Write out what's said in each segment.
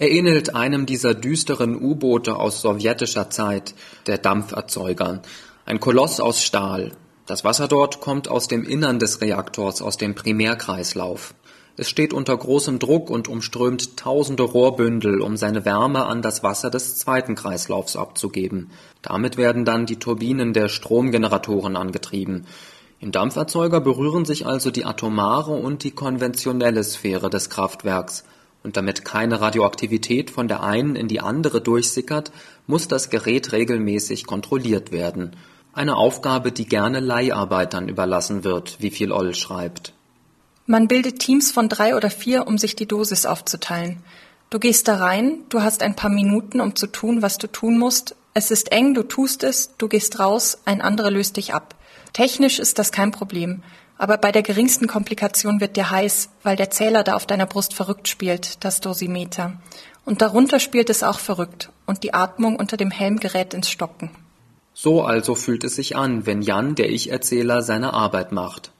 Er ähnelt einem dieser düsteren U-Boote aus sowjetischer Zeit, der Dampferzeuger. Ein Koloss aus Stahl. Das Wasser dort kommt aus dem Innern des Reaktors, aus dem Primärkreislauf. Es steht unter großem Druck und umströmt tausende Rohrbündel, um seine Wärme an das Wasser des zweiten Kreislaufs abzugeben. Damit werden dann die Turbinen der Stromgeneratoren angetrieben. Im Dampferzeuger berühren sich also die atomare und die konventionelle Sphäre des Kraftwerks, und damit keine Radioaktivität von der einen in die andere durchsickert, muss das Gerät regelmäßig kontrolliert werden. Eine Aufgabe, die gerne Leiharbeitern überlassen wird, wie viel Oll schreibt. Man bildet Teams von drei oder vier, um sich die Dosis aufzuteilen. Du gehst da rein, du hast ein paar Minuten, um zu tun, was du tun musst. Es ist eng, du tust es, du gehst raus, ein anderer löst dich ab. Technisch ist das kein Problem, aber bei der geringsten Komplikation wird dir heiß, weil der Zähler da auf deiner Brust verrückt spielt, das Dosimeter. Und darunter spielt es auch verrückt und die Atmung unter dem Helm gerät ins Stocken. So also fühlt es sich an, wenn Jan, der Ich-Erzähler, seine Arbeit macht.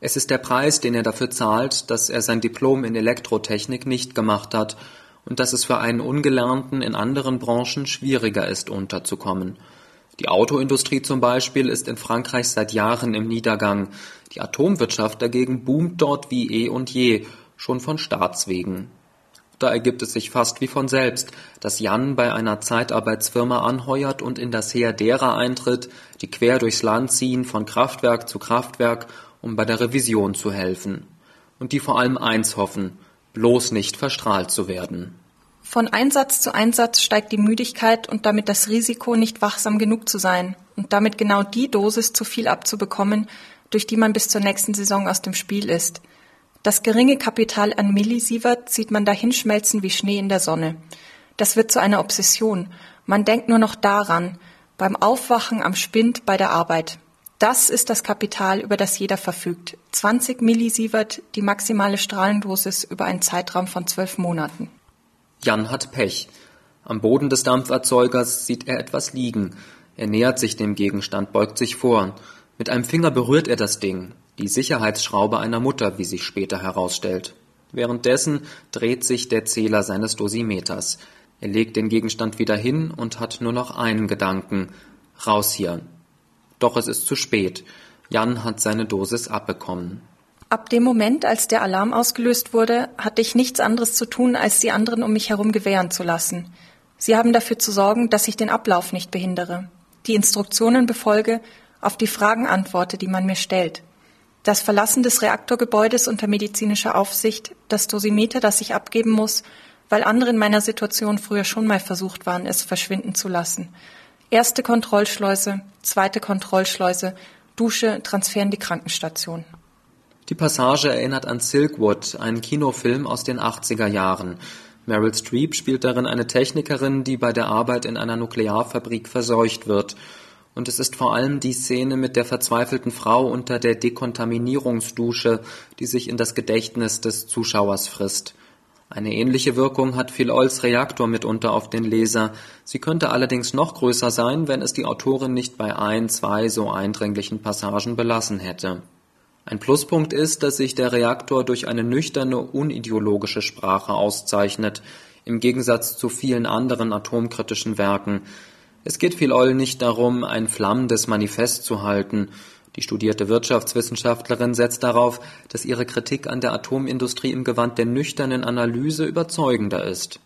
Es ist der Preis, den er dafür zahlt, dass er sein Diplom in Elektrotechnik nicht gemacht hat und dass es für einen Ungelernten in anderen Branchen schwieriger ist, unterzukommen. Die Autoindustrie zum Beispiel ist in Frankreich seit Jahren im Niedergang, die Atomwirtschaft dagegen boomt dort wie eh und je, schon von Staatswegen. Da ergibt es sich fast wie von selbst, dass Jan bei einer Zeitarbeitsfirma anheuert und in das Heer derer eintritt, die quer durchs Land ziehen, von Kraftwerk zu Kraftwerk, um bei der Revision zu helfen. Und die vor allem eins hoffen, bloß nicht verstrahlt zu werden. Von Einsatz zu Einsatz steigt die Müdigkeit und damit das Risiko, nicht wachsam genug zu sein und damit genau die Dosis zu viel abzubekommen, durch die man bis zur nächsten Saison aus dem Spiel ist. Das geringe Kapital an Millisievert sieht man dahinschmelzen wie Schnee in der Sonne. Das wird zu einer Obsession. Man denkt nur noch daran, beim Aufwachen am Spind bei der Arbeit. Das ist das Kapital, über das jeder verfügt. 20 Millisievert, die maximale Strahlendosis über einen Zeitraum von zwölf Monaten. Jan hat Pech. Am Boden des Dampferzeugers sieht er etwas liegen. Er nähert sich dem Gegenstand, beugt sich vor. Mit einem Finger berührt er das Ding, die Sicherheitsschraube einer Mutter, wie sich später herausstellt. Währenddessen dreht sich der Zähler seines Dosimeters. Er legt den Gegenstand wieder hin und hat nur noch einen Gedanken. Raus hier. Doch es ist zu spät. Jan hat seine Dosis abbekommen. Ab dem Moment, als der Alarm ausgelöst wurde, hatte ich nichts anderes zu tun, als die anderen um mich herum gewähren zu lassen. Sie haben dafür zu sorgen, dass ich den Ablauf nicht behindere, die Instruktionen befolge, auf die Fragen antworte, die man mir stellt. Das Verlassen des Reaktorgebäudes unter medizinischer Aufsicht, das Dosimeter, das ich abgeben muss, weil andere in meiner Situation früher schon mal versucht waren, es verschwinden zu lassen. Erste Kontrollschleuse, zweite Kontrollschleuse, Dusche, Transfer in die Krankenstation. Die Passage erinnert an Silkwood, einen Kinofilm aus den 80er Jahren. Meryl Streep spielt darin eine Technikerin, die bei der Arbeit in einer Nuklearfabrik verseucht wird. Und es ist vor allem die Szene mit der verzweifelten Frau unter der Dekontaminierungsdusche, die sich in das Gedächtnis des Zuschauers frisst. Eine ähnliche Wirkung hat Phil Olls Reaktor mitunter auf den Leser. Sie könnte allerdings noch größer sein, wenn es die Autorin nicht bei ein, zwei so eindringlichen Passagen belassen hätte. Ein Pluspunkt ist, dass sich der Reaktor durch eine nüchterne, unideologische Sprache auszeichnet, im Gegensatz zu vielen anderen atomkritischen Werken. Es geht Phil nicht darum, ein flammendes Manifest zu halten. Die studierte Wirtschaftswissenschaftlerin setzt darauf, dass ihre Kritik an der Atomindustrie im Gewand der nüchternen Analyse überzeugender ist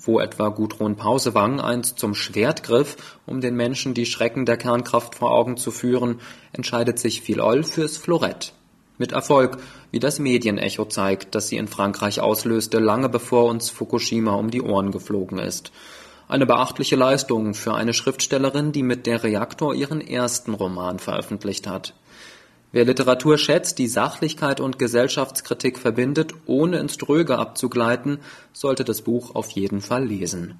wo etwa Gudrun Pausewang einst zum Schwert griff, um den Menschen die Schrecken der Kernkraft vor Augen zu führen, entscheidet sich Philol fürs Florett. Mit Erfolg, wie das Medienecho zeigt, das sie in Frankreich auslöste, lange bevor uns Fukushima um die Ohren geflogen ist. Eine beachtliche Leistung für eine Schriftstellerin, die mit der Reaktor ihren ersten Roman veröffentlicht hat. Wer Literatur schätzt, die Sachlichkeit und Gesellschaftskritik verbindet, ohne ins Dröge abzugleiten, sollte das Buch auf jeden Fall lesen